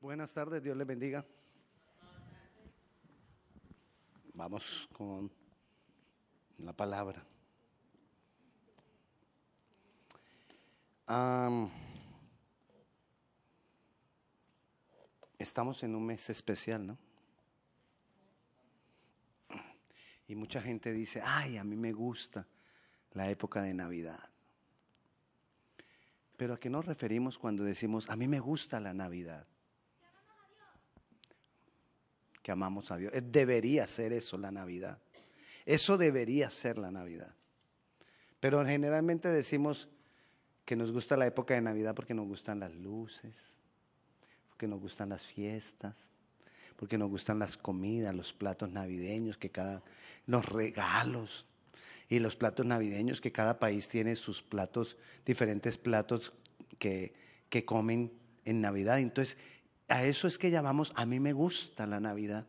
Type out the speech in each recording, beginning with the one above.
Buenas tardes, Dios les bendiga. Vamos con la palabra. estamos en un mes especial, ¿no? Y mucha gente dice, ay, a mí me gusta la época de Navidad. Pero ¿a qué nos referimos cuando decimos, a mí me gusta la Navidad? Que amamos a Dios. Debería ser eso la Navidad. Eso debería ser la Navidad. Pero generalmente decimos que nos gusta la época de Navidad porque nos gustan las luces, porque nos gustan las fiestas, porque nos gustan las comidas, los platos navideños, que cada, los regalos y los platos navideños, que cada país tiene sus platos, diferentes platos que, que comen en Navidad. Entonces, a eso es que llamamos, a mí me gusta la Navidad.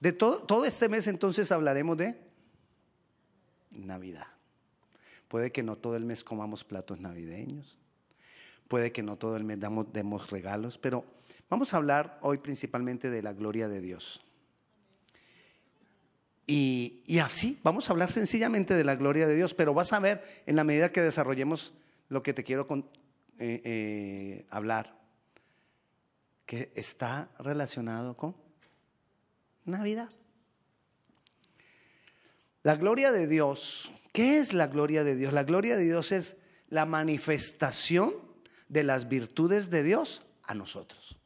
De todo, todo este mes entonces hablaremos de Navidad. Puede que no todo el mes comamos platos navideños, puede que no todo el mes damos, demos regalos, pero Vamos a hablar hoy principalmente de la gloria de Dios. Y, así, vamos a hablar sencillamente de la gloria de Dios, pero vas a ver en la medida que desarrollemos lo que te quiero eh, eh, hablar, que está relacionado con Navidad. La gloria de Dios, ¿qué es la gloria de Dios? La gloria de Dios es la manifestación de las virtudes de Dios a nosotros.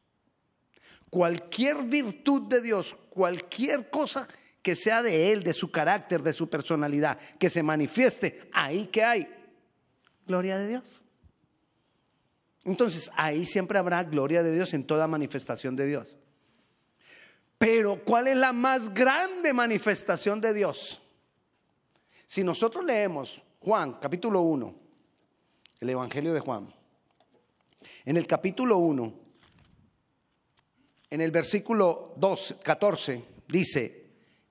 Cualquier virtud de Dios, cualquier cosa que sea de Él, de su carácter, de su personalidad, que se manifieste, ahí que hay gloria de Dios. Entonces, ahí siempre habrá gloria de Dios en toda manifestación de Dios. Pero, ¿cuál es la más grande manifestación de Dios? Si nosotros leemos Juan, capítulo 1, el Evangelio de Juan, en el capítulo 1, en el versículo 2, 14 dice,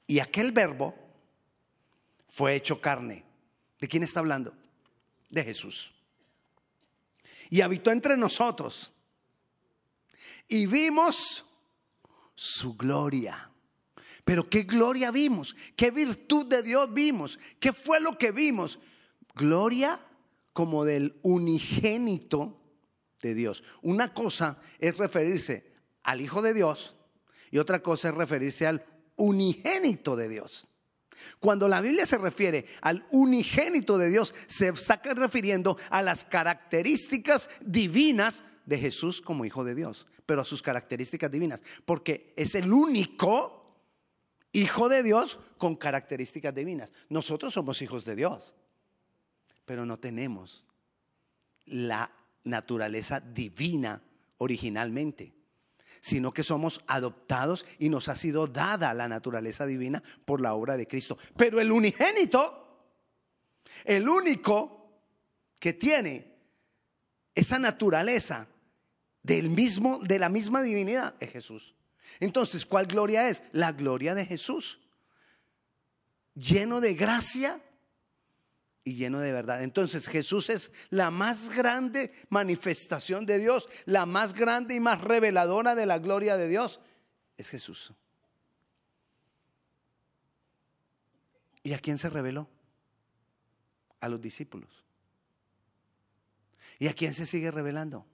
y aquel verbo fue hecho carne. ¿De quién está hablando? De Jesús. Y habitó entre nosotros. Y vimos su gloria. Pero ¿qué gloria vimos? ¿Qué virtud de Dios vimos? ¿Qué fue lo que vimos? Gloria como del unigénito de Dios. Una cosa es referirse al Hijo de Dios y otra cosa es referirse al unigénito de Dios. Cuando la Biblia se refiere al unigénito de Dios, se está refiriendo a las características divinas de Jesús como Hijo de Dios, pero a sus características divinas, porque es el único Hijo de Dios con características divinas. Nosotros somos hijos de Dios, pero no tenemos la naturaleza divina originalmente sino que somos adoptados y nos ha sido dada la naturaleza divina por la obra de Cristo. Pero el unigénito, el único que tiene esa naturaleza del mismo, de la misma divinidad es Jesús. Entonces, ¿cuál gloria es? La gloria de Jesús. Lleno de gracia y lleno de verdad. Entonces Jesús es la más grande manifestación de Dios, la más grande y más reveladora de la gloria de Dios. Es Jesús. ¿Y a quién se reveló? A los discípulos. ¿Y a quién se sigue revelando?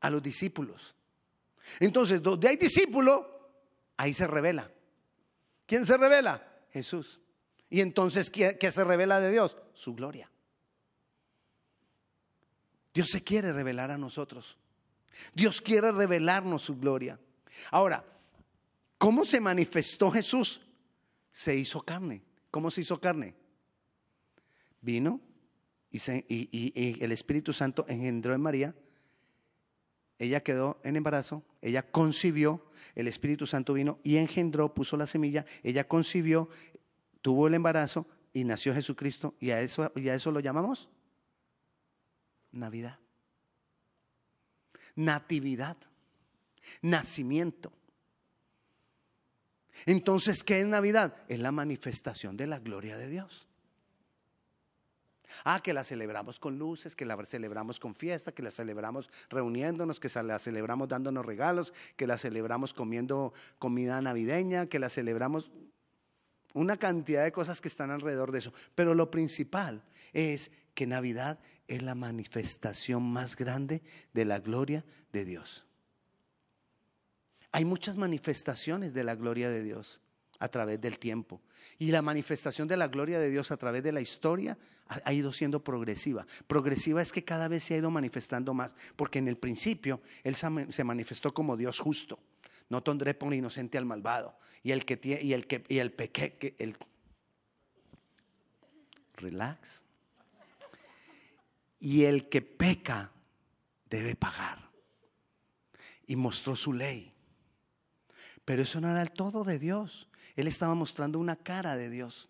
A los discípulos. Entonces, donde hay discípulo, ahí se revela. ¿Quién se revela? Jesús. Y entonces, ¿qué, se revela de Dios? Su gloria. Dios se quiere revelar a nosotros. Dios quiere revelarnos su gloria. Ahora, ¿cómo se manifestó Jesús? Se hizo carne. ¿Cómo se hizo carne? Vino y, el Espíritu Santo engendró en María. Ella quedó en embarazo, ella concibió, el Espíritu Santo vino y engendró, puso la semilla, ella concibió, tuvo el embarazo y nació Jesucristo y a eso, y a eso lo llamamos Navidad. Natividad. Nacimiento. Entonces, ¿qué es Navidad? Es la manifestación de la gloria de Dios. Ah, que la celebramos con luces, que la celebramos con fiesta, que la celebramos reuniéndonos, que la celebramos dándonos regalos, que la celebramos comiendo comida navideña, que la celebramos una cantidad de cosas que están alrededor de eso. Pero lo principal es que Navidad es la manifestación más grande de la gloria de Dios. Hay muchas manifestaciones de la gloria de Dios a través del tiempo. Y la manifestación de la gloria de Dios a través de la historia ha, ido siendo progresiva. Progresiva es que cada vez se ha ido manifestando más, porque en el principio Él se manifestó como Dios justo. No tendré por inocente al malvado. Y el que y el que y el peque, el relax. Y el que peca debe pagar. Y mostró su ley. Pero eso no era el todo de Dios. Él estaba mostrando una cara de Dios.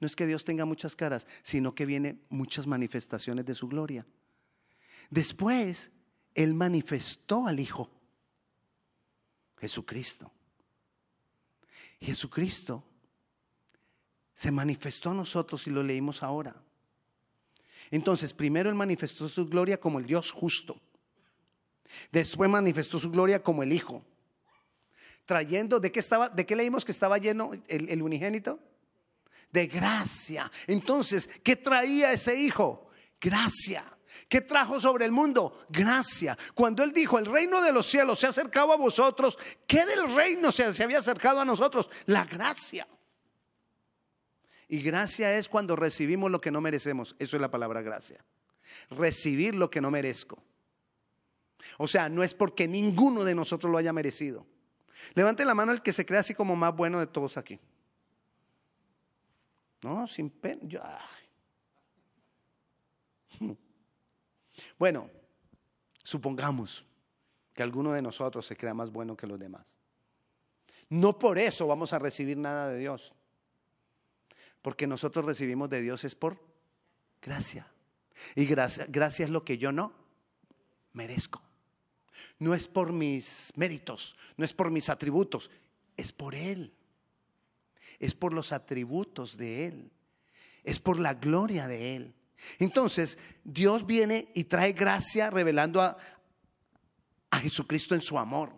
No es que Dios tenga muchas caras, sino que viene muchas manifestaciones de su gloria. Después, Él manifestó al Hijo, Jesucristo. Jesucristo se manifestó a nosotros y lo leímos ahora. Entonces, primero Él manifestó su gloria como el Dios justo. Después manifestó su gloria como el Hijo trayendo, ¿de qué, estaba, de qué leímos que estaba lleno el, unigénito? De gracia. Entonces, ¿qué traía ese hijo? Gracia. ¿Qué trajo sobre el mundo? Gracia. Cuando Él dijo, el reino de los cielos se ha acercado a vosotros, ¿qué del reino se, había acercado a nosotros? La gracia. Y gracia es cuando recibimos lo que no merecemos. Eso es la palabra gracia. Recibir lo que no merezco. O sea, no es porque ninguno de nosotros lo haya merecido. Levante la mano el que se cree así como más bueno de todos aquí. No, sin pena. Bueno, supongamos que alguno de nosotros se crea más bueno que los demás. No por eso vamos a recibir nada de Dios. Porque nosotros recibimos de Dios es por gracia. Y gracia, es lo que yo no merezco. No es por mis méritos, no es por mis atributos, es por Él. Es por los atributos de Él. Es por la gloria de Él. Entonces, Dios viene y trae gracia revelando a, a Jesucristo en su amor.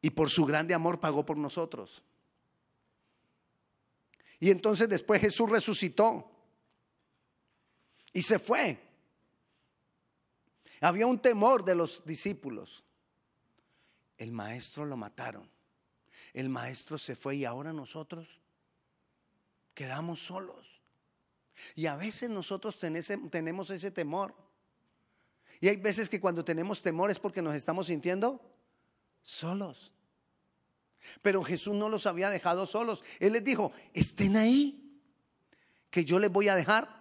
Y por su grande amor pagó por nosotros. Y entonces después Jesús resucitó y se fue. Había un temor de los discípulos. El maestro lo mataron. El maestro se fue y ahora nosotros quedamos solos. Y a veces nosotros tenemos ese temor. Y hay veces que cuando tenemos temor es porque nos estamos sintiendo solos. Pero Jesús no los había dejado solos. Él les dijo, estén ahí, que yo les voy a dejar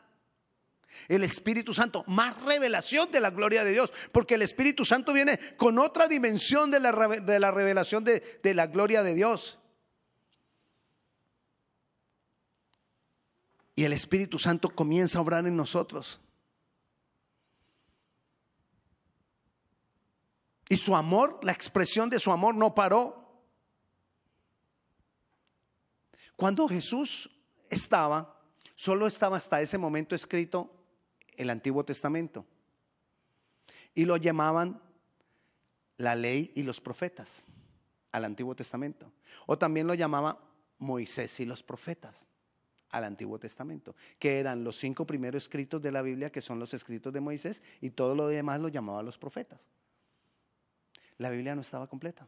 el Espíritu Santo, más revelación de la gloria de Dios, porque el Espíritu Santo viene con otra dimensión de la, revelación de la gloria de Dios. Y el Espíritu Santo comienza a obrar en nosotros. Y su amor, la expresión de su amor no paró. Cuando Jesús estaba, solo estaba hasta ese momento escrito el Antiguo Testamento. Y lo llamaban la ley y los profetas al Antiguo Testamento. O también lo llamaba Moisés y los profetas al Antiguo Testamento, que eran los cinco primeros escritos de la Biblia, que son los escritos de Moisés, y todo lo demás lo llamaba los profetas. La Biblia no estaba completa.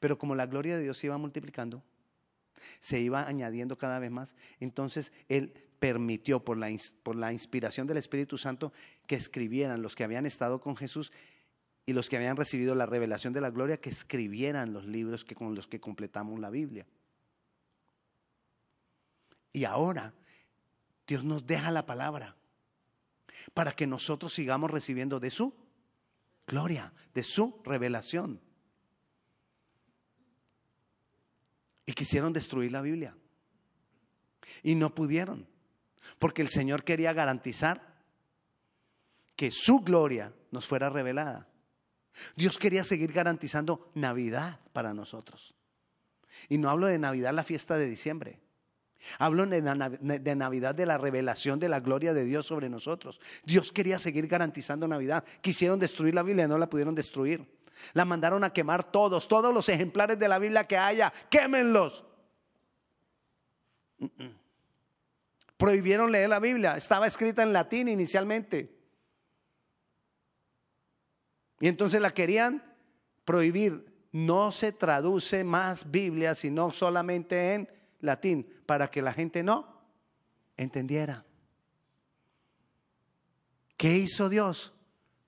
Pero como la gloria de Dios se iba multiplicando, se iba añadiendo cada vez más, entonces él permitió por la, por la inspiración del Espíritu Santo que escribieran los que habían estado con Jesús y los que habían recibido la revelación de la gloria, que escribieran los libros que, con los que completamos la Biblia. Y ahora Dios nos deja la palabra para que nosotros sigamos recibiendo de su gloria, de su revelación. Y quisieron destruir la Biblia. Y no pudieron. Porque el Señor quería garantizar que su gloria nos fuera revelada. Dios quería seguir garantizando Navidad para nosotros. Y no hablo de Navidad, la fiesta de diciembre. Hablo de, Navidad, de la revelación de la gloria de Dios sobre nosotros. Dios quería seguir garantizando Navidad. Quisieron destruir la Biblia, no la pudieron destruir. La mandaron a quemar todos, todos los ejemplares de la Biblia que haya, quémenlos. Prohibieron leer la Biblia, estaba escrita en latín inicialmente. Y entonces la querían prohibir. No se traduce más Biblia, sino solamente en latín, para que la gente no entendiera. ¿Qué hizo Dios?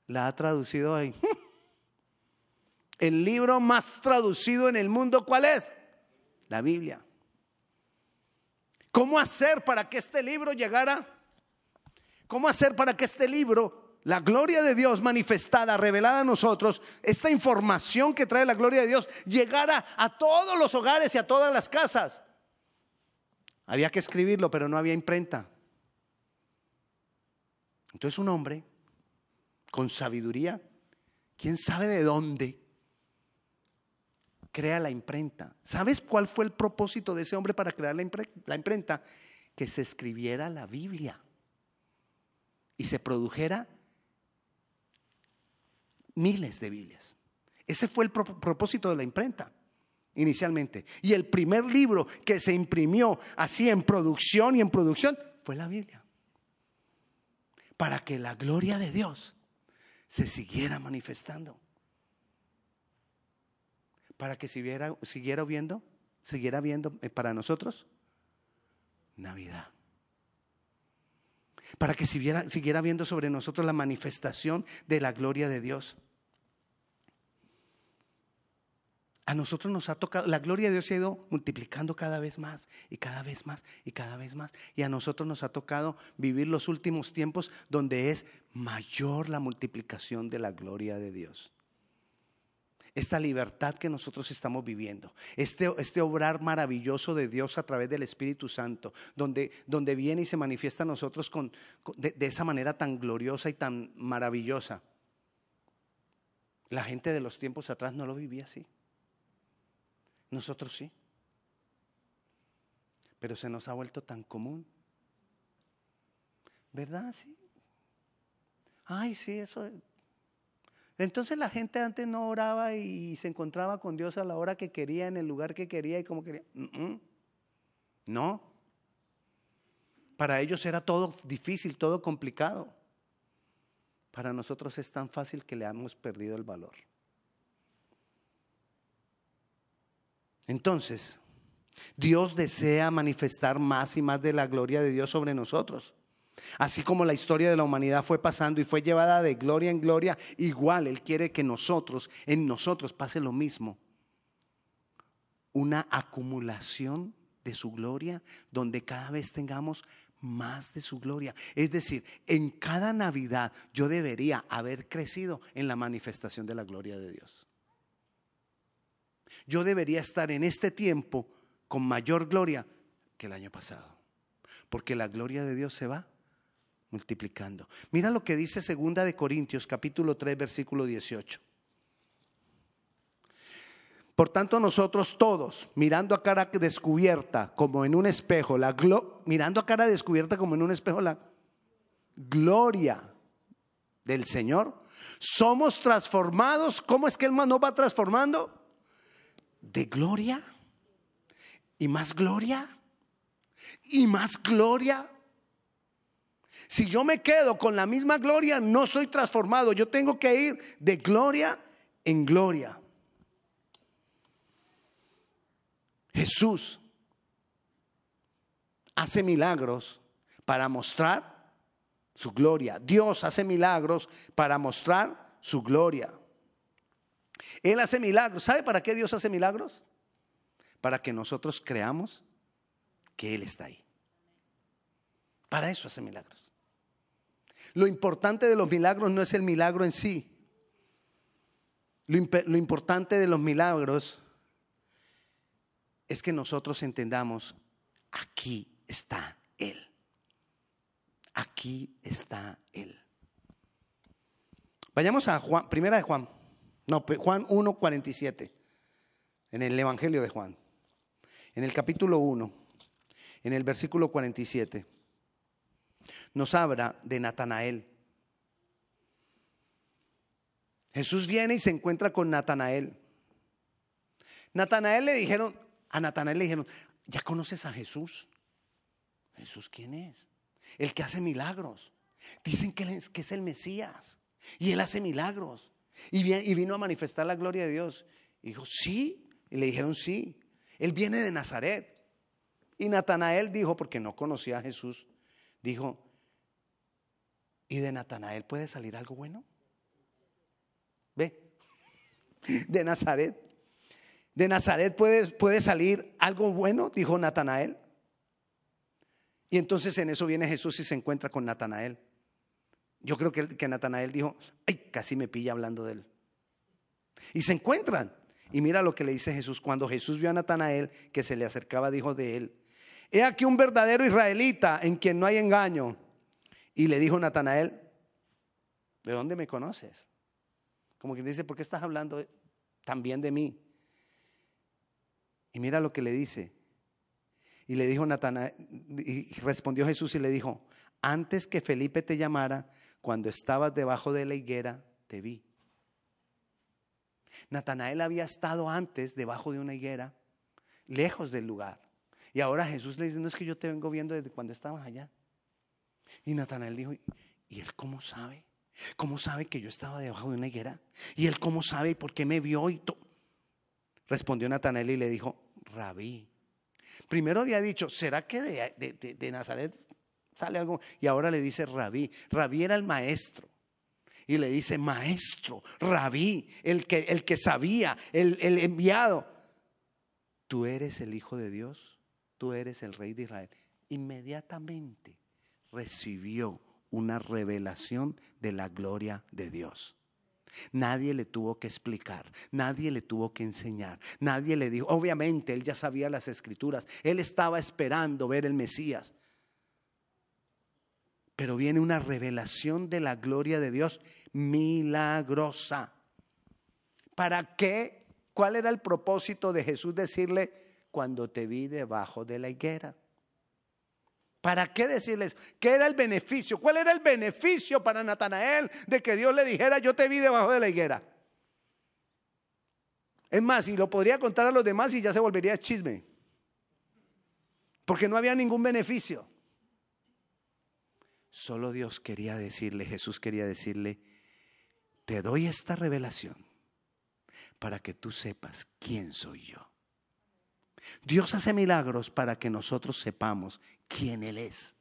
La ha traducido hoy. El libro más traducido en el mundo, ¿cuál es? La Biblia. ¿Cómo hacer para que este libro llegara? ¿Cómo hacer para que este libro, la gloria de Dios manifestada, revelada a nosotros, esta información que trae la gloria de Dios, llegara a todos los hogares y a todas las casas? Había que escribirlo, pero no había imprenta. Entonces un hombre con sabiduría, quién sabe de dónde, crea la imprenta. ¿Sabes cuál fue el propósito de ese hombre para crear la, imprenta? Que se escribiera la Biblia y se produjera miles de Biblias. Ese fue el propósito de la imprenta inicialmente. Y el primer libro que se imprimió así en producción y en producción fue la Biblia. Para que la gloria de Dios se siguiera manifestando para que siguiera, siguiera viendo, siguiera viendo eh, para nosotros Navidad. Para que siguiera, siguiera viendo sobre nosotros la manifestación de la gloria de Dios. A nosotros nos ha tocado, la gloria de Dios se ha ido multiplicando cada vez más y cada vez más y cada vez más. Y a nosotros nos ha tocado vivir los últimos tiempos donde es mayor la multiplicación de la gloria de Dios esta libertad que nosotros estamos viviendo, este, este obrar maravilloso de Dios a través del Espíritu Santo, donde, donde viene y se manifiesta a nosotros con, de, de esa manera tan gloriosa y tan maravillosa. La gente de los tiempos atrás no lo vivía así. Nosotros sí. Pero se nos ha vuelto tan común. ¿Verdad? Sí. Ay, sí, eso entonces la gente antes no oraba y se encontraba con Dios a la hora que quería, en el lugar que quería y como quería. No. Para ellos era todo difícil, todo complicado. Para nosotros es tan fácil que le hemos perdido el valor. Entonces, Dios desea manifestar más y más de la gloria de Dios sobre nosotros. Así como la historia de la humanidad fue pasando y fue llevada de gloria en gloria, igual Él quiere que nosotros, en nosotros pase lo mismo. Una acumulación de su gloria donde cada vez tengamos más de su gloria. Es decir, en cada Navidad yo debería haber crecido en la manifestación de la gloria de Dios. Yo debería estar en este tiempo con mayor gloria que el año pasado. Porque la gloria de Dios se va multiplicando. Mira lo que dice segunda de Corintios capítulo 3 versículo 18. Por tanto nosotros todos, mirando a cara descubierta como en un espejo, la mirando a cara descubierta como en un espejo la gloria del Señor, somos transformados. ¿Cómo es que el nos va transformando? De gloria y más gloria y más gloria si yo me quedo con la misma gloria, no soy transformado. Yo tengo que ir de gloria en gloria. Jesús hace milagros para mostrar su gloria. Dios hace milagros para mostrar su gloria. Él hace milagros. ¿Sabe para qué Dios hace milagros? Para que nosotros creamos que Él está ahí. Para eso hace milagros. Lo importante de los milagros no es el milagro en sí. Lo, importante de los milagros es que nosotros entendamos, aquí está Él. Aquí está Él. Vayamos a Juan, primera de Juan, no, Juan 1.47, en el Evangelio de Juan, en el capítulo 1, en el versículo 47, nos habla de Natanael. Jesús viene y se encuentra con Natanael. Natanael le dijeron, a Natanael le dijeron, ¿ya conoces a Jesús? Jesús, ¿quién es? El que hace milagros. Dicen que, es, que es el Mesías. Y él hace milagros. Y, vino a manifestar la gloria de Dios. Y dijo, sí. Y le dijeron, sí. Él viene de Nazaret. Y Natanael dijo, porque no conocía a Jesús, dijo, ¿y de Natanael puede salir algo bueno? Ve, de Nazaret. ¿De Nazaret puede, puede salir algo bueno? Dijo Natanael. Y entonces en eso viene Jesús y se encuentra con Natanael. Yo creo que, que Natanael dijo, ay, casi me pilla hablando de él. Y se encuentran. Y mira lo que le dice Jesús. Cuando Jesús vio a Natanael que se le acercaba, dijo de él, he aquí un verdadero israelita en quien no hay engaño. Y le dijo Natanael, ¿de dónde me conoces? Como quien dice, ¿por qué estás hablando también de mí? Y mira lo que le dice. Y le dijo Natanael, y respondió Jesús y le dijo, antes que Felipe te llamara, cuando estabas debajo de la higuera, te vi. Natanael había estado antes debajo de una higuera, lejos del lugar. Y ahora Jesús le dice, no es que yo te vengo viendo desde cuando estabas allá. Y Natanael dijo, ¿y él cómo sabe? ¿Cómo sabe que yo estaba debajo de una higuera? ¿Y él cómo sabe y por qué me vio? Y Respondió Natanael y le dijo, rabí. Primero había dicho, ¿será que de, Nazaret sale algo? Y ahora le dice rabí. Rabí era el maestro. Y le dice, maestro, rabí, el que, el que sabía, el, el enviado. Tú eres el Hijo de Dios, tú eres el Rey de Israel. Inmediatamente recibió una revelación de la gloria de Dios. Nadie le tuvo que explicar, nadie le tuvo que enseñar, nadie le dijo, obviamente él ya sabía las escrituras, él estaba esperando ver el Mesías. Pero viene una revelación de la gloria de Dios milagrosa. ¿Para qué? ¿Cuál era el propósito de Jesús decirle, cuando te vi debajo de la higuera? ¿Para qué decirles qué era el beneficio? ¿Cuál era el beneficio para Natanael de que Dios le dijera, yo te vi debajo de la higuera? Es más, y lo podría contar a los demás y ya se volvería chisme. Porque no había ningún beneficio. Solo Dios quería decirle, Jesús quería decirle, te doy esta revelación para que tú sepas quién soy yo. Dios hace milagros para que nosotros sepamos quién Él es.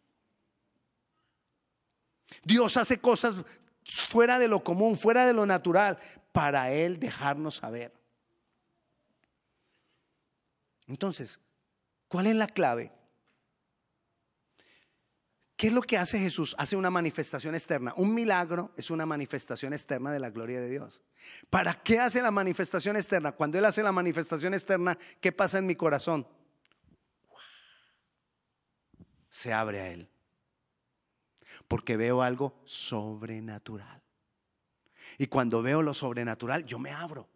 Dios hace cosas fuera de lo común, fuera de lo natural, para Él dejarnos saber. Entonces, ¿cuál es la clave? ¿Qué es lo que hace Jesús? Hace una manifestación externa. Un milagro es una manifestación externa de la gloria de Dios. ¿Para qué hace la manifestación externa? Cuando Él hace la manifestación externa, ¿qué pasa en mi corazón? Se abre a Él. Porque veo algo sobrenatural. Y cuando veo lo sobrenatural, yo me abro.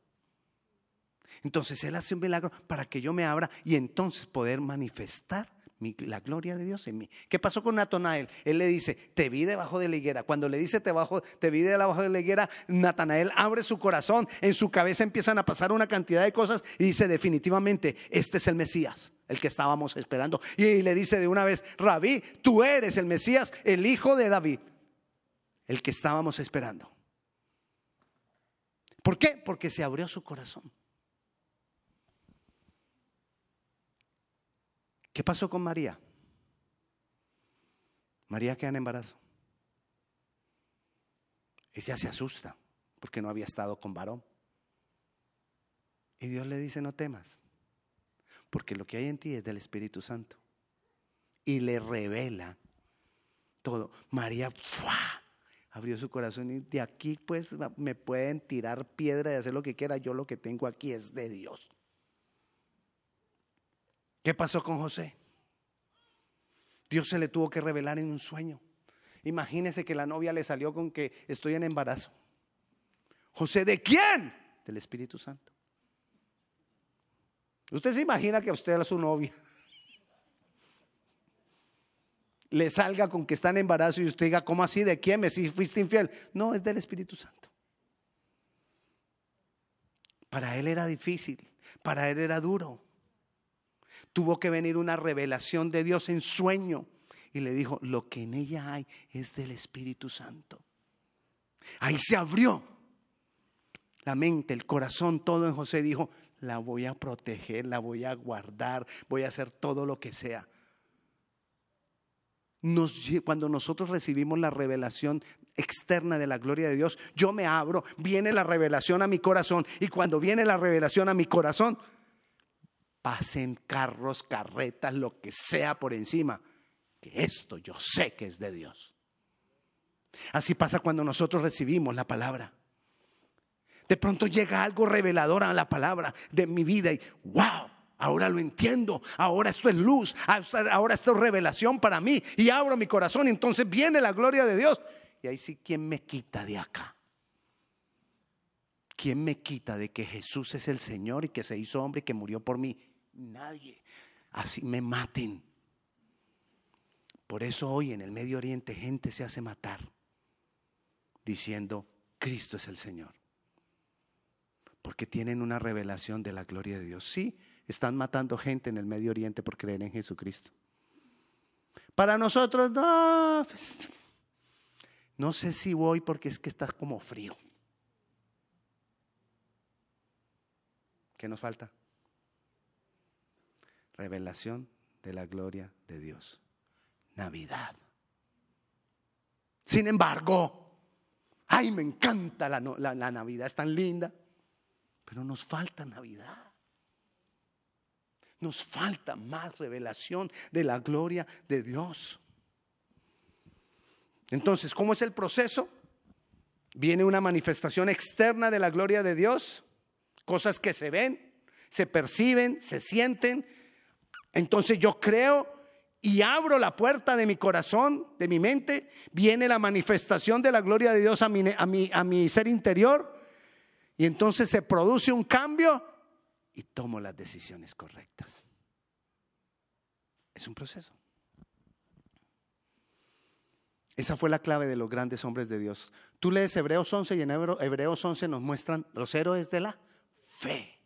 Entonces Él hace un milagro para que yo me abra y entonces poder manifestar la gloria de Dios en mí. ¿Qué pasó con Natanael? Él le dice, te vi debajo de la higuera. Cuando le dice, te, vi debajo de la higuera, Natanael abre su corazón, en su cabeza empiezan a pasar una cantidad de cosas y dice, definitivamente, este es el Mesías, el que estábamos esperando. Y le dice de una vez, Rabí, tú eres el Mesías, el hijo de David, el que estábamos esperando. ¿Por qué? Porque se abrió su corazón. ¿Qué pasó con María? María queda en embarazo. Ella se asusta porque no había estado con varón. Y Dios le dice, no temas, porque lo que hay en ti es del Espíritu Santo. Y le revela todo. María abrió su corazón y de aquí pues me pueden tirar piedra y hacer lo que quiera. Yo lo que tengo aquí es de Dios. ¿Qué pasó con José? Dios se le tuvo que revelar en un sueño. Imagínese que la novia le salió con que estoy en embarazo. José, ¿de quién? Del Espíritu Santo. Usted se imagina que usted era su novia. le salga con que está en embarazo y usted diga, ¿cómo así? ¿De quién me si fuiste infiel? No, es del Espíritu Santo. Para él era difícil, para él era duro. Tuvo que venir una revelación de Dios en sueño y le dijo, lo que en ella hay es del Espíritu Santo. Ahí se abrió la mente, el corazón, todo en José dijo, la voy a proteger, la voy a guardar, voy a hacer todo lo que sea. cuando nosotros recibimos la revelación externa de la gloria de Dios, yo me abro, viene la revelación a mi corazón y cuando viene la revelación a mi corazón, pasen carros, carretas, lo que sea por encima, que esto yo sé que es de Dios. Así pasa cuando nosotros recibimos la palabra. De pronto llega algo revelador a la palabra de mi vida y wow, ahora lo entiendo, ahora esto es luz, ahora esto es revelación para mí y abro mi corazón y entonces viene la gloria de Dios. Y ahí sí, ¿quién me quita de acá? ¿Quién me quita de que Jesús es el Señor y que se hizo hombre y que murió por mí? Nadie. Así me maten. Por eso hoy en el Medio Oriente gente se hace matar diciendo, Cristo es el Señor. Porque tienen una revelación de la gloria de Dios. Sí, están matando gente en el Medio Oriente por creer en Jesucristo. Para nosotros, no. Pues, no sé si voy porque es que está como frío. ¿Qué nos falta? Revelación de la gloria de Dios. Navidad. Sin embargo, Ay, me encanta la, Navidad, es tan linda. Pero nos falta Navidad. Nos falta más revelación de la gloria de Dios. Entonces, ¿cómo es el proceso? Viene una manifestación externa de la gloria de Dios, cosas que se ven, se perciben, se sienten. Entonces yo creo y abro la puerta de mi corazón, de mi mente, viene la manifestación de la gloria de Dios a mi, a mi, a mi ser interior y entonces se produce un cambio y tomo las decisiones correctas. Es un proceso. Esa fue la clave de los grandes hombres de Dios. Tú lees Hebreos 11 y en Hebreos 11 nos muestran los héroes de la fe.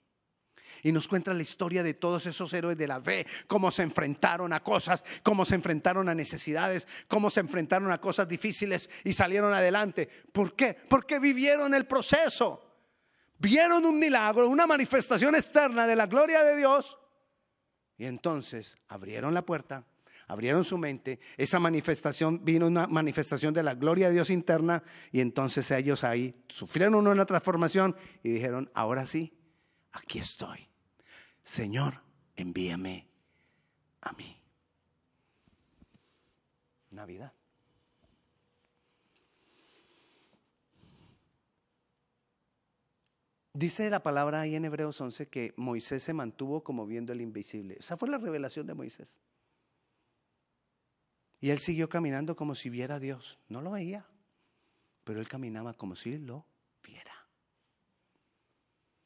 Y nos cuenta la historia de todos esos héroes de la fe, cómo se enfrentaron a cosas, cómo se enfrentaron a necesidades, cómo se enfrentaron a cosas difíciles y salieron adelante. ¿Por qué? Porque vivieron el proceso. Vieron un milagro, una manifestación externa de la gloria de Dios. Y entonces abrieron la puerta, abrieron su mente, esa manifestación vino una manifestación de la gloria de Dios interna y entonces ellos ahí sufrieron una transformación y dijeron, ahora sí, aquí estoy. Señor, envíame a mí. Navidad. Dice la palabra ahí en Hebreos 11 que Moisés se mantuvo como viendo el invisible. Esa fue la revelación de Moisés. Y él siguió caminando como si viera a Dios. No lo veía, pero él caminaba como si lo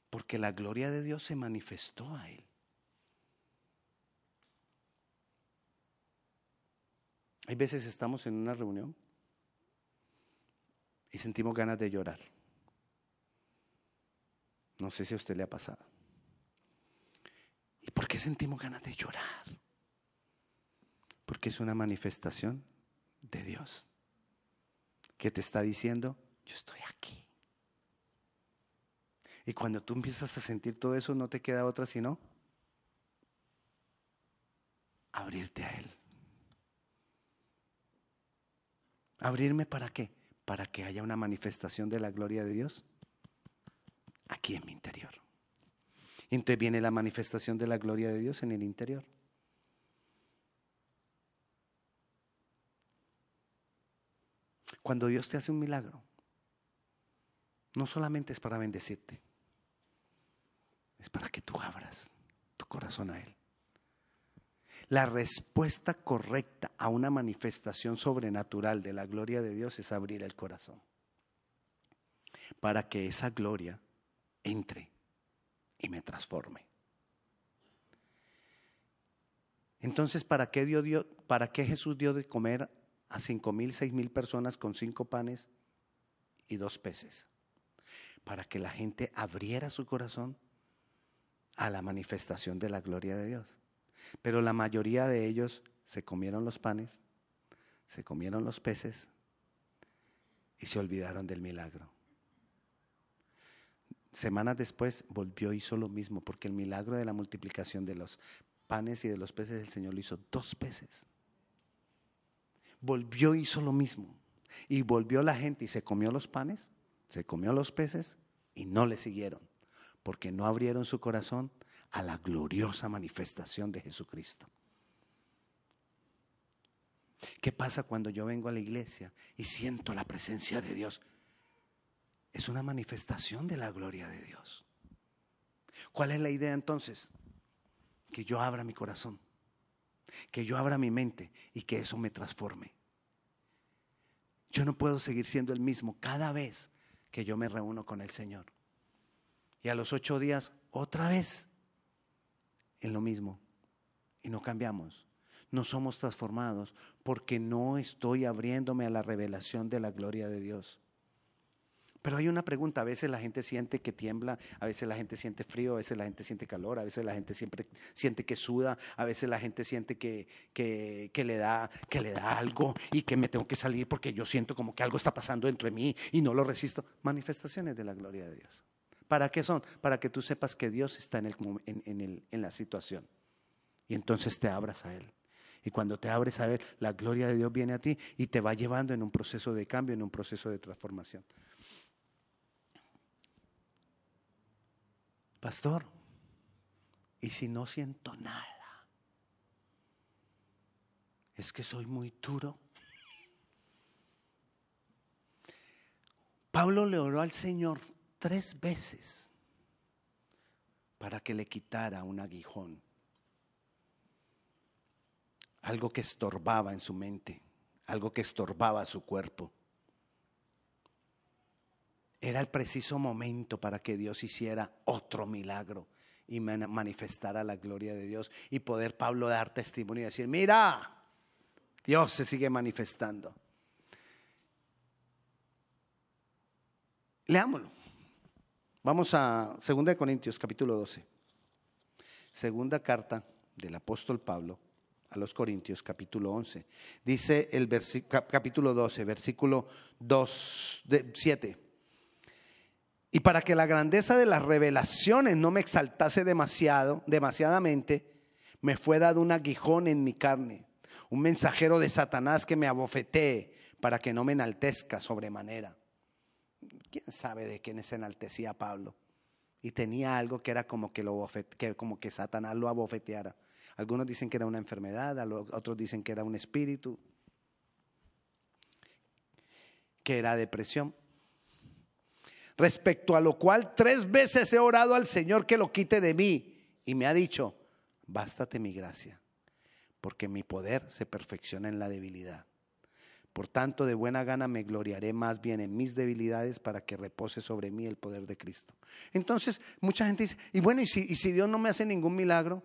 porque la gloria de Dios se manifestó a él. Hay veces estamos en una reunión y sentimos ganas de llorar. No sé si a usted le ha pasado. ¿Y por qué sentimos ganas de llorar? Porque es una manifestación de Dios que te está diciendo, yo estoy aquí. Y cuando tú empiezas a sentir todo eso, no te queda otra sino abrirte a Él. ¿Abrirme para qué? Para que haya una manifestación de la gloria de Dios aquí en mi interior. Y entonces viene la manifestación de la gloria de Dios en el interior. Cuando Dios te hace un milagro, no solamente es para bendecirte, es para que tú abras tu corazón a Él. La respuesta correcta a una manifestación sobrenatural de la gloria de Dios es abrir el corazón. Para que esa gloria entre y me transforme. Entonces, ¿para qué, dio, ¿para qué Jesús dio de comer a cinco mil, seis mil personas con cinco panes y dos peces? Para que la gente abriera su corazón a la manifestación de la gloria de Dios. Pero la mayoría de ellos se comieron los panes, se comieron los peces y se olvidaron del milagro. Semanas después volvió y hizo lo mismo, porque el milagro de la multiplicación de los panes y de los peces del Señor lo hizo dos veces. Volvió y hizo lo mismo. Y volvió la gente y se comió los panes, se comió los peces y no le siguieron, porque no abrieron su corazón a la gloriosa manifestación de Jesucristo. ¿Qué pasa cuando yo vengo a la iglesia y siento la presencia de Dios? Es una manifestación de la gloria de Dios. ¿Cuál es la idea entonces? Que yo abra mi corazón, que yo abra mi mente y que eso me transforme. Yo no puedo seguir siendo el mismo cada vez que yo me reúno con el Señor. Y a los ocho días, otra vez, en lo mismo. Y no cambiamos no somos transformados porque no estoy abriéndome a la revelación de la gloria de Dios. Pero hay una pregunta, a veces la gente siente que tiembla, a veces la gente siente frío, a veces la gente siente calor, a veces la gente siempre siente que suda, a veces la gente siente que, que, le da, que le da algo y que me tengo que salir porque yo siento como que algo está pasando entre mí y no lo resisto. Manifestaciones de la gloria de Dios. ¿Para qué son? Para que tú sepas que Dios está en, el, en, la situación y entonces te abras a Él. Y cuando te abres a ver, la gloria de Dios viene a ti y te va llevando en un proceso de cambio, en un proceso de transformación. Pastor, ¿y si no siento nada? Es que soy muy duro. Pablo le oró al Señor tres veces para que le quitara un aguijón algo que estorbaba en su mente, algo que estorbaba su cuerpo. Era el preciso momento para que Dios hiciera otro milagro y manifestara la gloria de Dios y poder Pablo dar testimonio y decir, mira, Dios se sigue manifestando. Leámoslo. Vamos a 2 Corintios capítulo 12. Segunda carta del apóstol Pablo a los Corintios capítulo 11. Dice el capítulo 12, versículo 2, 7. Y para que la grandeza de las revelaciones no me exaltase demasiado, demasiadamente, me fue dado un aguijón en mi carne, un mensajero de Satanás que me abofetee para que no me enaltezca sobremanera. ¿Quién sabe de quién se enaltecía Pablo? Y tenía algo que era como que, lo que, como que Satanás lo abofeteara. Algunos dicen que era una enfermedad, otros dicen que era un espíritu, que era depresión. Respecto a lo cual tres veces he orado al Señor que lo quite de mí y me ha dicho, bástate mi gracia, porque mi poder se perfecciona en la debilidad. Por tanto, de buena gana me gloriaré más bien en mis debilidades para que repose sobre mí el poder de Cristo. Entonces, mucha gente dice, y bueno, ¿y si, Dios no me hace ningún milagro?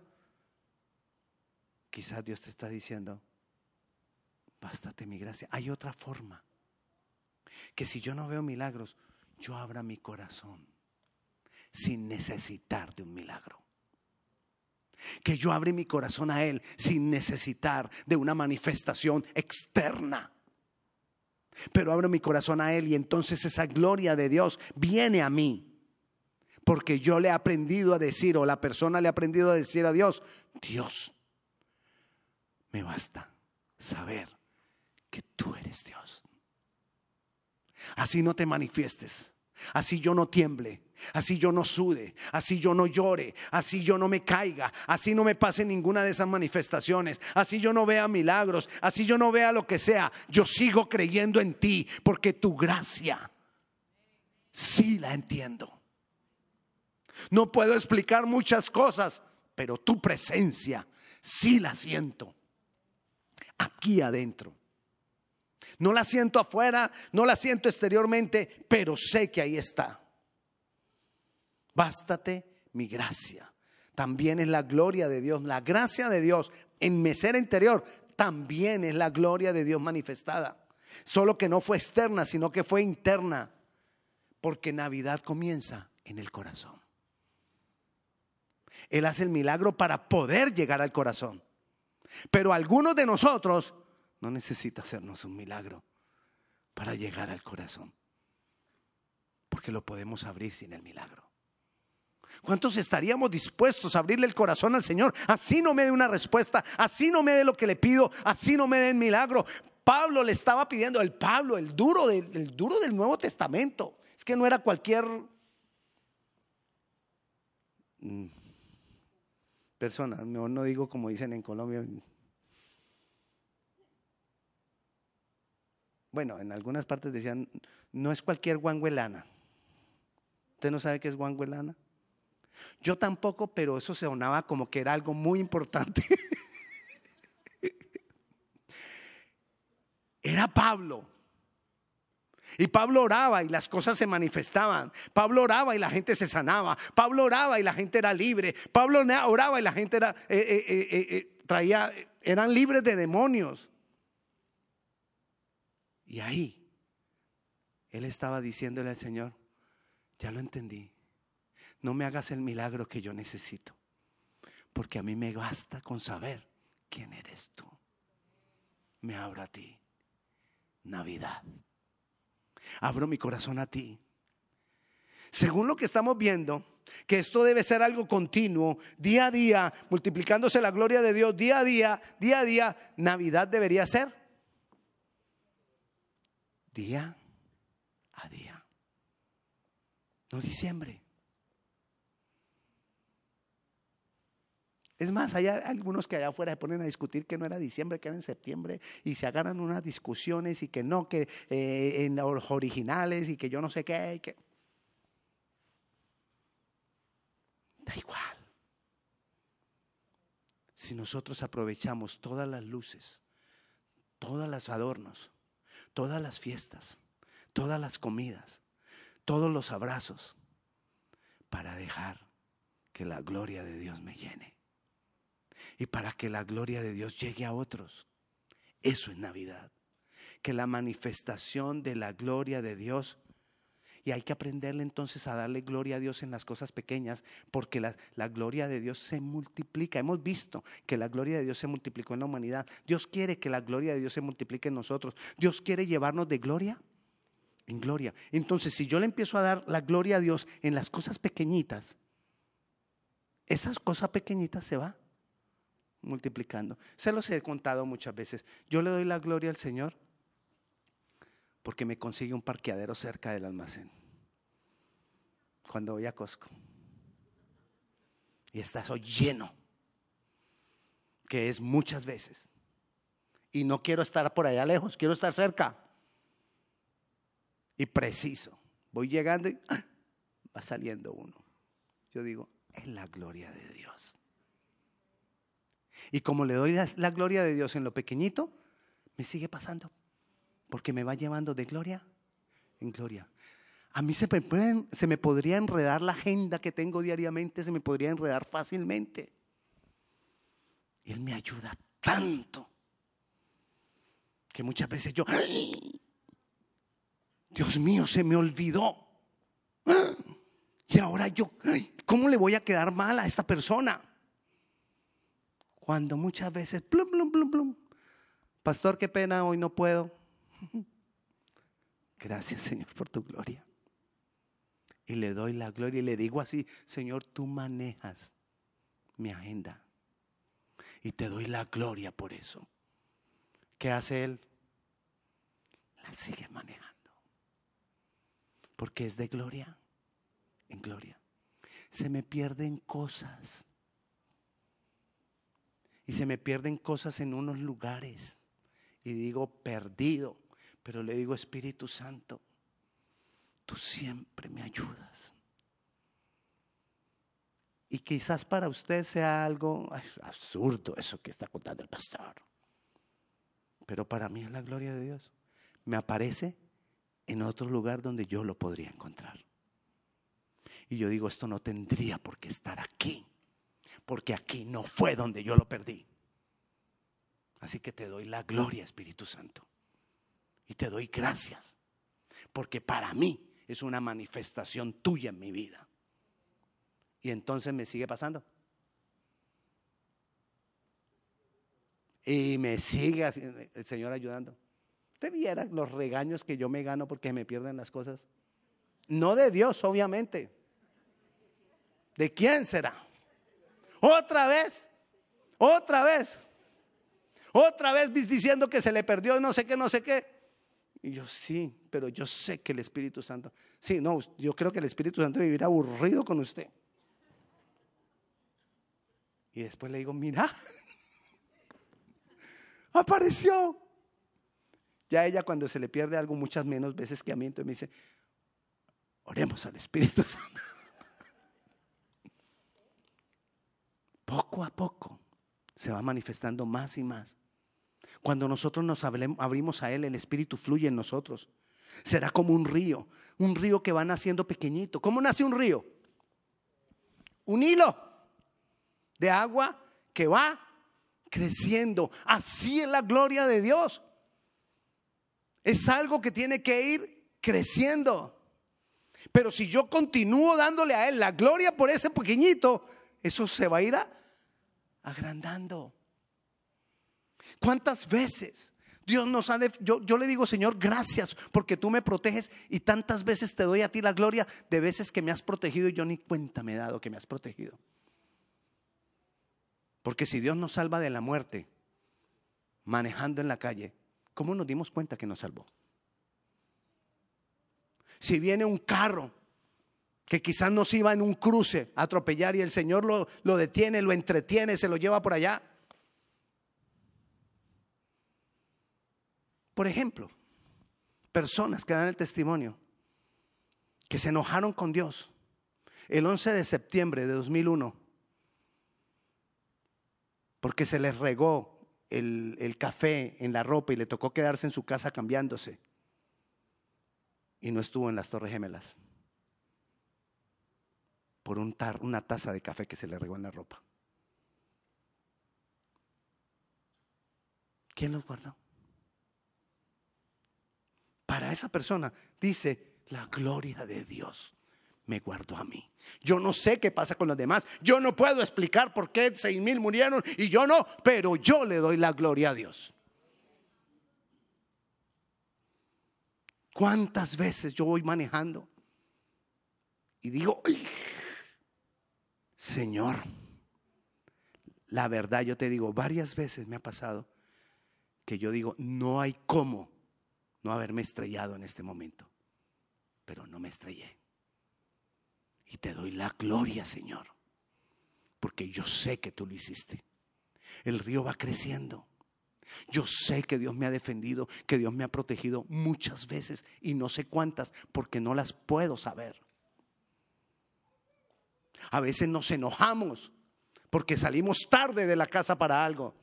Quizás Dios te está diciendo, bástate mi gracia. Hay otra forma. Que si yo no veo milagros, yo abra mi corazón sin necesitar de un milagro. Que yo abre mi corazón a Él sin necesitar de una manifestación externa. Pero abro mi corazón a Él y entonces esa gloria de Dios viene a mí. Porque yo le he aprendido a decir, o la persona le ha aprendido a decir a Dios, Dios, me basta saber que tú eres Dios. Así no te manifiestes, así yo no tiemble, así yo no sude, así yo no llore, así yo no me caiga, así no me pase ninguna de esas manifestaciones, así yo no vea milagros, así yo no vea lo que sea, yo sigo creyendo en ti porque tu gracia sí la entiendo. No puedo explicar muchas cosas, pero tu presencia sí la siento aquí adentro. No la siento afuera, no la siento exteriormente, pero sé que ahí está. Bástate mi gracia. También es la gloria de Dios, la gracia de Dios en mesera interior, también es la gloria de Dios manifestada. Solo que no fue externa, sino que fue interna. Porque Navidad comienza en el corazón. Él hace el milagro para poder llegar al corazón. Pero algunos de nosotros no necesita hacernos un milagro para llegar al corazón. Porque lo podemos abrir sin el milagro. ¿Cuántos estaríamos dispuestos a abrirle el corazón al Señor? Así no me dé una respuesta, así no me dé lo que le pido, así no me dé el milagro. Pablo le estaba pidiendo, el Pablo, el duro, del, duro del Nuevo Testamento. Es que no era cualquier persona, no, no digo como dicen en Colombia. Bueno, en algunas partes decían, no es cualquier guanguelana. ¿Usted no sabe qué es guanguelana? Yo tampoco, pero eso se sonaba como que era algo muy importante. era Pablo. Y Pablo oraba y las cosas se manifestaban. Pablo oraba y la gente se sanaba. Pablo oraba y la gente era libre. Pablo oraba y la gente era, eh, eh, eh, traía, eran libres de demonios. Y ahí él estaba diciéndole al Señor, ya lo entendí. No me hagas el milagro que yo necesito, porque a mí me basta con saber quién eres tú. Me abro a ti. Navidad. Abro mi corazón a ti. Según lo que estamos viendo, que esto debe ser algo continuo, día a día, multiplicándose la gloria de Dios, día a día, día a día, Navidad debería ser día a día. No diciembre. Es más, hay algunos que allá afuera se ponen a discutir que no era diciembre, que era en septiembre, y se agarran unas discusiones y que no, que eh, en los originales y que yo no sé qué. Que... Da igual. Si nosotros aprovechamos todas las luces, todos los adornos, todas las fiestas, todas las comidas, todos los abrazos, para dejar que la gloria de Dios me llene y para que la gloria de Dios llegue a otros. Eso es Navidad. Que la manifestación de la gloria de Dios y hay que aprenderle entonces a darle gloria a Dios en las cosas pequeñas, porque la, la, gloria de Dios se multiplica. Hemos visto que la gloria de Dios se multiplicó en la humanidad. Dios quiere que la gloria de Dios se multiplique en nosotros. Dios quiere llevarnos de gloria en gloria. Entonces, si yo le empiezo a dar la gloria a Dios en las cosas pequeñitas, esas cosas pequeñitas se va multiplicando. Se los he contado muchas veces. Yo le doy la gloria al Señor porque me consigue un parqueadero cerca del almacén. Cuando voy a Costco. Y está eso lleno. Que es muchas veces. Y no quiero estar por allá lejos, quiero estar cerca. Y preciso. Voy llegando y ¡ah! va saliendo uno. Yo digo, es la gloria de Dios. Y como le doy la, gloria de Dios en lo pequeñito, me sigue pasando. Porque me va llevando de gloria en gloria. A mí se me, se me podría enredar la agenda que tengo diariamente, se me podría enredar fácilmente. Él me ayuda tanto que muchas veces yo, Dios mío, se me olvidó. Y ahora yo, ¿cómo le voy a quedar mal a esta persona? Cuando muchas veces, plum, plum, plum, plum. Pastor, qué pena, hoy no puedo. Gracias, Señor, por tu gloria. Y le doy la gloria y le digo así, Señor, tú manejas mi agenda. Y te doy la gloria por eso. ¿Qué hace Él? La sigue manejando. Porque es de gloria en gloria. Se me pierden cosas se me pierden cosas en unos lugares. Y digo, perdido. Pero le digo, Espíritu Santo, tú siempre me ayudas. Y quizás para usted sea algo absurdo eso que está contando el pastor. Pero para mí es la gloria de Dios. Me aparece en otro lugar donde yo lo podría encontrar. Y yo digo, esto no tendría por qué estar aquí porque aquí no fue donde yo lo perdí. Así que te doy la gloria, Espíritu Santo. Y te doy gracias. Porque para mí es una manifestación tuya en mi vida. Y entonces me sigue pasando. Y me sigue el Señor ayudando. Usted viera los regaños que yo me gano porque me pierden las cosas. No de Dios, obviamente. ¿De quién será? Otra vez. Otra vez. Otra vez diciendo que se le perdió no sé qué, no sé qué. Y yo sí, pero yo sé que el Espíritu Santo. Sí, no, yo creo que el Espíritu Santo vivirá aburrido con usted. Y después le digo, mira, apareció. Ya ella cuando se le pierde algo muchas menos veces que a mí, entonces me dice, oremos al Espíritu Santo. Poco a poco se va manifestando más y más. Cuando nosotros nos abrimos a Él, el Espíritu fluye en nosotros. Será como un río, un río que va naciendo pequeñito. ¿Cómo nace un río? Un hilo de agua que va creciendo. Así es la gloria de Dios. Es algo que tiene que ir creciendo. Pero si yo continúo dándole a Él la gloria por ese pequeñito, eso se va a ir agrandando. ¿Cuántas veces Dios nos ha... yo, yo le digo, Señor, gracias porque tú me proteges y tantas veces te doy a ti la gloria de veces que me has protegido y yo ni cuenta me he dado que me has protegido. Porque si Dios nos salva de la muerte manejando en la calle, ¿Cómo nos dimos cuenta que nos salvó? Si viene un carro que quizás nos iba en un cruce a atropellar y el Señor lo, lo detiene, lo entretiene, se lo lleva por allá. Por ejemplo, personas que dan el testimonio que se enojaron con Dios el 11 de septiembre de 2001 porque se les regó el, café en la ropa y le tocó quedarse en su casa cambiándose. Y no estuvo en las Torres Gemelas por un tar, una taza de café que se le regó en la ropa. ¿Quién los guardó? Para esa persona dice la gloria de Dios me guardó a mí. Yo no sé qué pasa con los demás. Yo no puedo explicar por qué seis mil murieron y yo no, pero yo le doy la gloria a Dios. ¿Cuántas veces yo voy manejando y digo, Señor, la verdad yo te digo, varias veces me ha pasado que yo digo, no hay cómo no haberme estrellado en este momento, pero no me estrellé. Y te doy la gloria, Señor, porque yo sé que tú lo hiciste. El río va creciendo. Yo sé que Dios me ha defendido, que Dios me ha protegido muchas veces y no sé cuántas porque no las puedo saber. A veces nos enojamos porque salimos tarde de la casa para algo.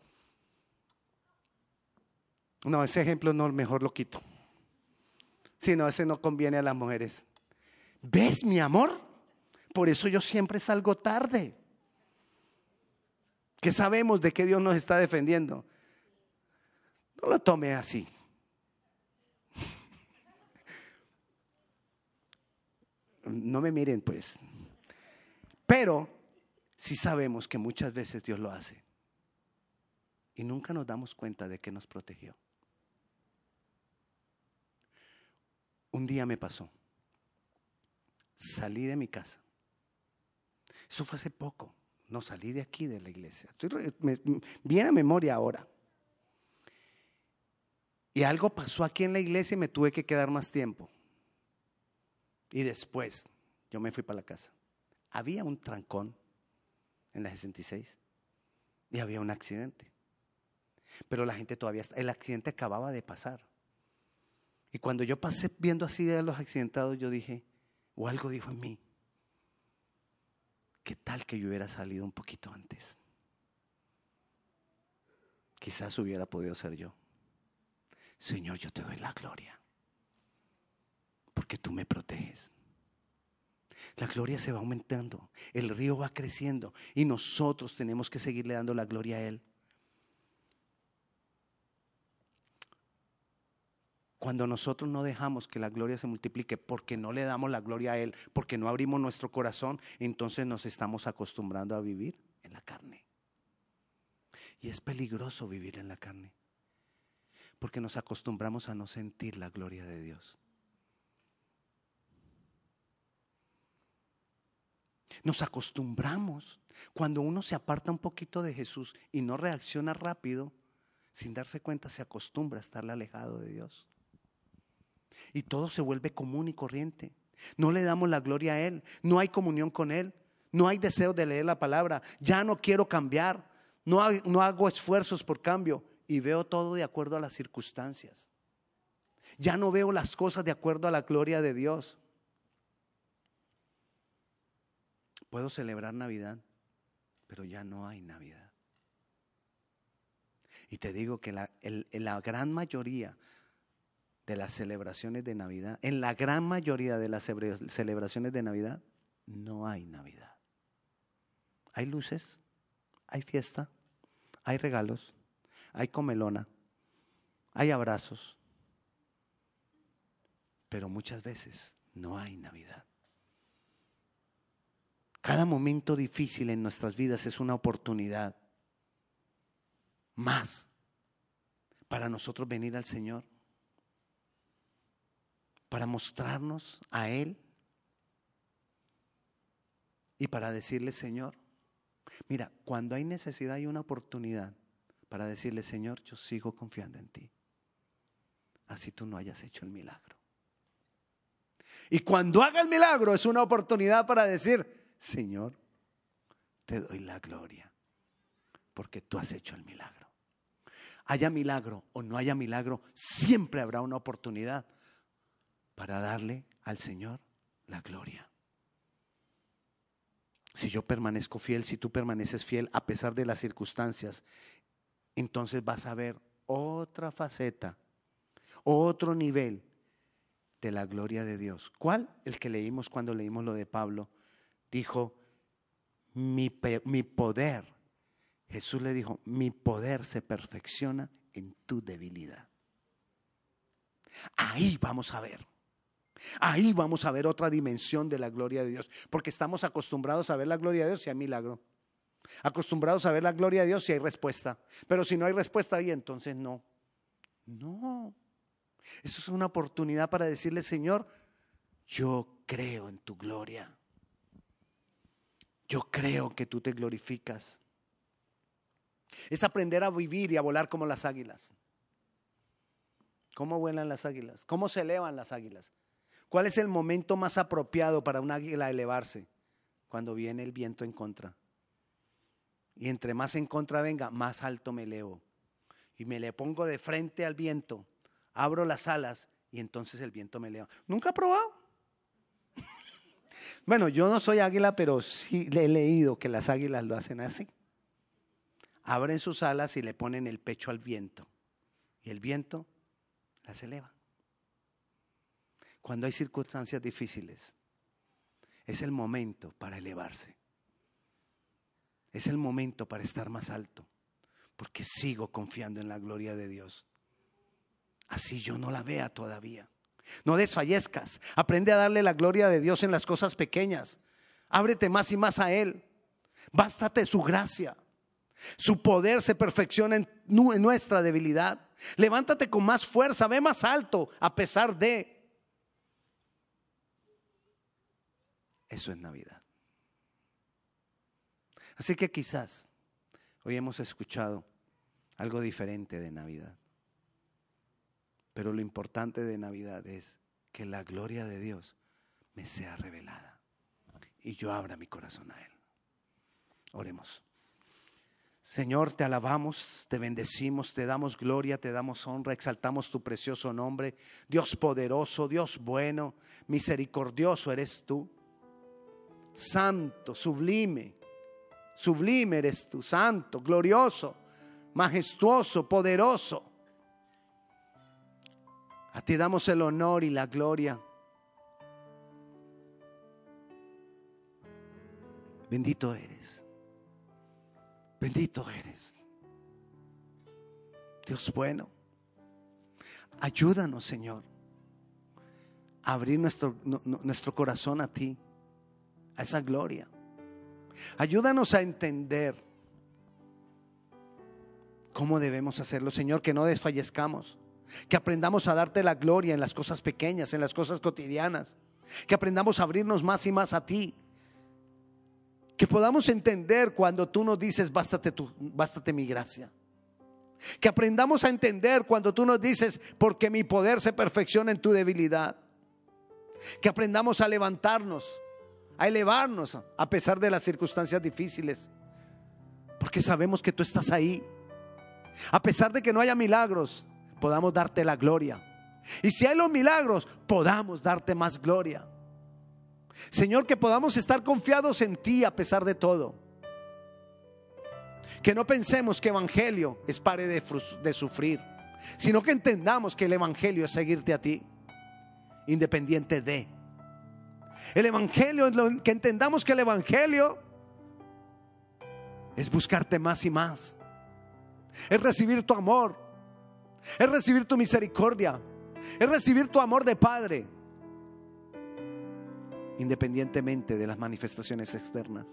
No, ese ejemplo no, mejor lo quito. Si no, ese no conviene a las mujeres. ¿Ves mi amor? Por eso yo siempre salgo tarde. Que sabemos de que Dios nos está defendiendo. No lo tome así. No me miren pues. Pero sí sabemos que muchas veces Dios lo hace. Y nunca nos damos cuenta de que nos protegió. Un día me pasó. Salí de mi casa eso fue hace poco. No salí de aquí de la iglesia. Estoy, viene a memoria ahora. Y algo pasó aquí en la iglesia y me tuve que quedar más tiempo. Y después yo me fui para la casa. Había un trancón en la 66 y había un accidente. Pero la gente todavía el accidente acababa de pasar. Y cuando yo pasé viendo así de los accidentados, yo dije, o algo dijo en mí, ¿Qué tal que yo hubiera salido un poquito antes? Quizás hubiera podido ser yo. Señor, yo te doy la gloria. Porque tú me proteges. La gloria se va aumentando, el río va creciendo y nosotros tenemos que seguirle dando la gloria a Él. Cuando nosotros no dejamos que la gloria se multiplique porque no le damos la gloria a Él, porque no abrimos nuestro corazón, entonces nos estamos acostumbrando a vivir en la carne. Y es peligroso vivir en la carne, porque nos acostumbramos a no sentir la gloria de Dios. Nos acostumbramos cuando uno se aparta un poquito de Jesús y no reacciona rápido, sin darse cuenta se acostumbra a estar alejado de Dios. Y todo se vuelve común y corriente. No le damos la gloria a Él, no hay comunión con Él, no hay deseo de leer la palabra, ya no quiero cambiar, no, no hago esfuerzos por cambio y veo todo de acuerdo a las circunstancias. Ya no veo las cosas de acuerdo a la gloria de Dios. Puedo celebrar Navidad, pero ya no hay Navidad. Y te digo que la, la gran mayoría de las celebraciones de Navidad, en la gran mayoría de las celebraciones de Navidad, no hay Navidad. Hay luces, hay fiesta, hay regalos, hay comelona, hay abrazos, pero muchas veces no hay Navidad. Cada momento difícil en nuestras vidas es una oportunidad más para nosotros venir al Señor, para mostrarnos a Él y para decirle, Señor, mira, cuando hay necesidad hay una oportunidad para decirle, Señor, yo sigo confiando en ti, así tú no hayas hecho el milagro. Y cuando haga el milagro es una oportunidad para decir, Señor, te doy la gloria, porque tú has hecho el milagro. Haya milagro o no haya milagro, siempre habrá una oportunidad para darle al Señor la gloria. Si yo permanezco fiel, si tú permaneces fiel a pesar de las circunstancias, entonces vas a ver otra faceta, otro nivel de la gloria de Dios. ¿Cuál? El que leímos cuando leímos lo de Pablo dijo, mi, mi poder, Jesús le dijo, mi poder se perfecciona en tu debilidad. Ahí vamos a ver. Ahí vamos a ver otra dimensión de la gloria de Dios, porque estamos acostumbrados a ver la gloria de Dios si hay milagro. Acostumbrados a ver la gloria de Dios si hay respuesta. Pero si no hay respuesta ahí, entonces no. No. Eso es una oportunidad para decirle, Señor, yo creo en tu gloria. Yo creo que tú te glorificas. Es aprender a vivir y a volar como las águilas. ¿Cómo vuelan las águilas? ¿Cómo se elevan las águilas? ¿Cuál es el momento más apropiado para un águila elevarse? Cuando viene el viento en contra. Y entre más en contra venga, más alto me elevo. Y me le pongo de frente al viento, abro las alas y entonces el viento me eleva. ¿Nunca ha probado? Bueno, yo no soy águila, pero sí le he leído que las águilas lo hacen así. Abren sus alas y le ponen el pecho al viento. Y el viento las eleva. Cuando hay circunstancias difíciles, es el momento para elevarse. Es el momento para estar más alto. Porque sigo confiando en la gloria de Dios. Así yo no la vea todavía. No desfallezcas. Aprende a darle la gloria de Dios en las cosas pequeñas. Ábrete más y más a Él. Bástate su gracia. Su poder se perfecciona en nuestra debilidad. Levántate con más fuerza, ve más alto a pesar de... Eso es Navidad. Así que quizás hoy hemos escuchado algo diferente de Navidad. Pero lo importante de Navidad es que la gloria de Dios me sea revelada y yo abra mi corazón a Él. Oremos. Señor, te alabamos, te bendecimos, te damos gloria, te damos honra, exaltamos tu precioso nombre. Dios poderoso, Dios bueno, misericordioso eres tú. Santo, sublime, sublime eres tú, santo, glorioso, majestuoso, poderoso. A ti damos el honor y la gloria. Bendito eres. Bendito eres. Dios bueno. Ayúdanos, Señor, a abrir nuestro, nuestro corazón a ti, a esa gloria. Ayúdanos a entender cómo debemos hacerlo, Señor, que no desfallezcamos, que aprendamos a darte la gloria en las cosas pequeñas, en las cosas cotidianas, que aprendamos a abrirnos más y más a ti, que podamos entender cuando tú nos dices, bástate, tu, bástate mi gracia. Que aprendamos a entender cuando tú nos dices, porque mi poder se perfecciona en tu debilidad. Que aprendamos a levantarnos, a elevarnos a pesar de las circunstancias difíciles. Porque sabemos que tú estás ahí. A pesar de que no haya milagros, podamos darte la gloria. Y si hay los milagros, podamos darte más gloria. Señor, que podamos estar confiados en ti a pesar de todo. Que no pensemos que evangelio es pare de, de sufrir, sino que entendamos que el evangelio es seguirte a ti, independiente de. El evangelio, que entendamos que el evangelio es buscarte más y más. Es recibir tu amor. Es recibir tu misericordia. Es recibir tu amor de Padre. Independientemente de las manifestaciones externas.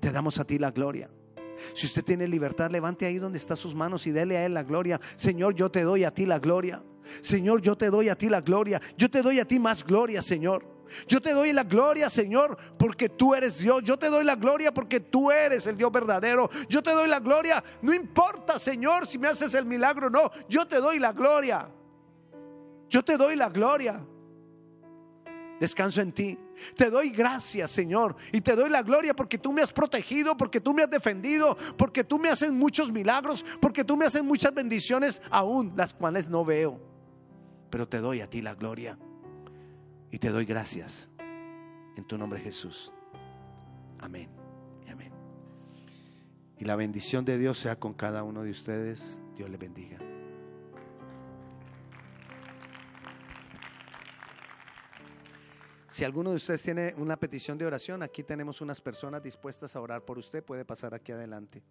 Te damos a ti la gloria. Si usted tiene libertad, levante ahí donde están sus manos y dele a Él la gloria. Señor, yo te doy a ti la gloria. Señor, yo te doy a ti la gloria. Yo te doy a ti más gloria, Señor. Yo te doy la gloria, Señor, porque tú eres Dios. Yo te doy la gloria porque tú eres el Dios verdadero. Yo te doy la gloria. No importa, Señor, si me haces el milagro o no. Yo te doy la gloria. Yo te doy la gloria. Descanso en ti. Te doy gracias, Señor, y te doy la gloria porque tú me has protegido, porque tú me has defendido, porque tú me haces muchos milagros, porque tú me haces muchas bendiciones, aún las cuales no veo. Pero te doy a ti la gloria y te doy gracias en tu nombre Jesús. Amén y amén. Y la bendición de Dios sea con cada uno de ustedes. Dios le bendiga. Si alguno de ustedes tiene una petición de oración, aquí tenemos unas personas dispuestas a orar por usted. Puede pasar aquí adelante.